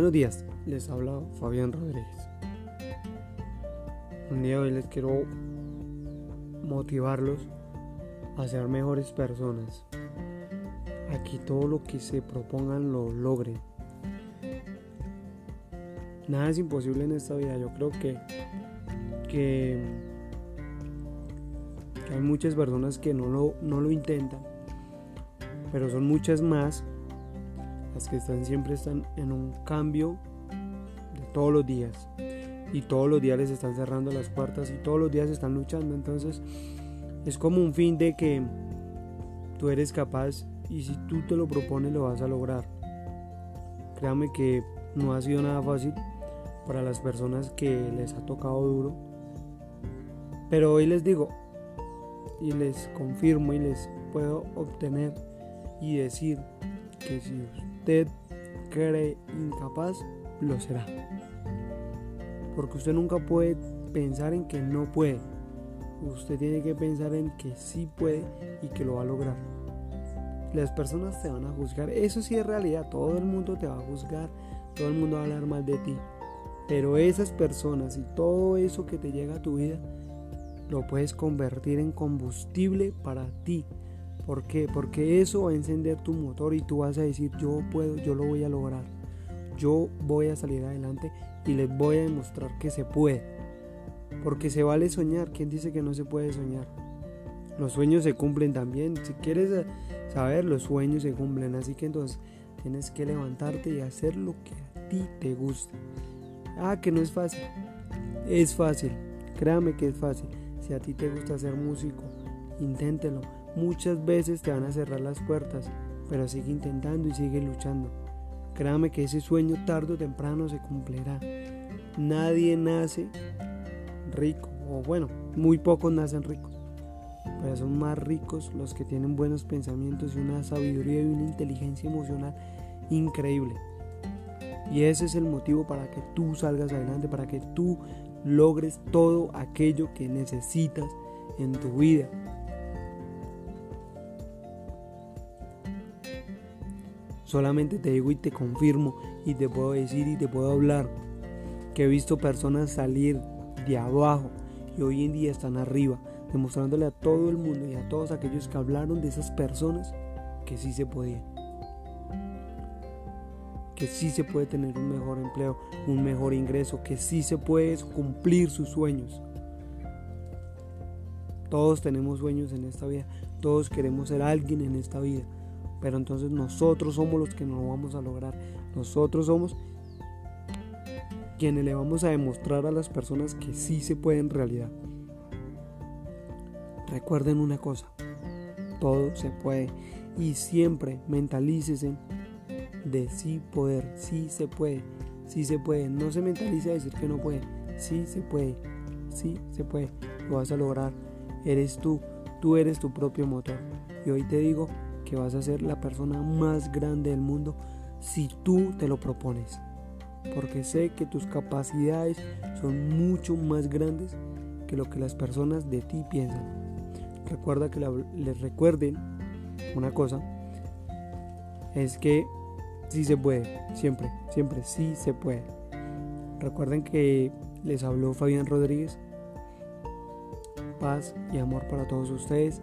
Buenos días, les habla Fabián Rodríguez. Un día de hoy les quiero motivarlos a ser mejores personas. Aquí todo lo que se propongan lo logren. Nada es imposible en esta vida. Yo creo que, que, hay muchas personas que no lo, no lo intentan, pero son muchas más las que están siempre están en un cambio de todos los días. Y todos los días les están cerrando las puertas y todos los días están luchando. Entonces es como un fin de que tú eres capaz y si tú te lo propones lo vas a lograr. Créame que no ha sido nada fácil para las personas que les ha tocado duro. Pero hoy les digo y les confirmo y les puedo obtener y decir que si usted cree incapaz, lo será. Porque usted nunca puede pensar en que no puede. Usted tiene que pensar en que sí puede y que lo va a lograr. Las personas te van a juzgar. Eso sí es realidad. Todo el mundo te va a juzgar. Todo el mundo va a hablar mal de ti. Pero esas personas y todo eso que te llega a tu vida, lo puedes convertir en combustible para ti ¿Por qué? Porque eso va a encender tu motor y tú vas a decir, yo puedo, yo lo voy a lograr. Yo voy a salir adelante y les voy a demostrar que se puede. Porque se vale soñar. ¿Quién dice que no se puede soñar? Los sueños se cumplen también. Si quieres eh, saber, los sueños se cumplen. Así que entonces tienes que levantarte y hacer lo que a ti te gusta. Ah, que no es fácil. Es fácil. Créame que es fácil. Si a ti te gusta ser músico, inténtelo Muchas veces te van a cerrar las puertas, pero sigue intentando y sigue luchando. Créame que ese sueño tarde o temprano se cumplirá. Nadie nace rico, o bueno, muy pocos nacen ricos, pero son más ricos los que tienen buenos pensamientos y una sabiduría y una inteligencia emocional increíble. Y ese es el motivo para que tú salgas adelante, para que tú logres todo aquello que necesitas en tu vida. Solamente te digo y te confirmo y te puedo decir y te puedo hablar que he visto personas salir de abajo y hoy en día están arriba, demostrándole a todo el mundo y a todos aquellos que hablaron de esas personas que sí se podía. Que sí se puede tener un mejor empleo, un mejor ingreso, que sí se puede cumplir sus sueños. Todos tenemos sueños en esta vida, todos queremos ser alguien en esta vida. Pero entonces nosotros somos los que no lo vamos a lograr. Nosotros somos quienes le vamos a demostrar a las personas que sí se puede en realidad. Recuerden una cosa, todo se puede y siempre mentalícese de sí poder, sí se puede, sí se puede. No se mentalice a decir que no puede, sí se puede, sí se puede, lo vas a lograr. Eres tú, tú eres tu propio motor. Y hoy te digo, que vas a ser la persona más grande del mundo si tú te lo propones. Porque sé que tus capacidades son mucho más grandes que lo que las personas de ti piensan. Recuerda que les recuerden una cosa, es que sí se puede, siempre, siempre sí se puede. Recuerden que les habló Fabián Rodríguez. Paz y amor para todos ustedes.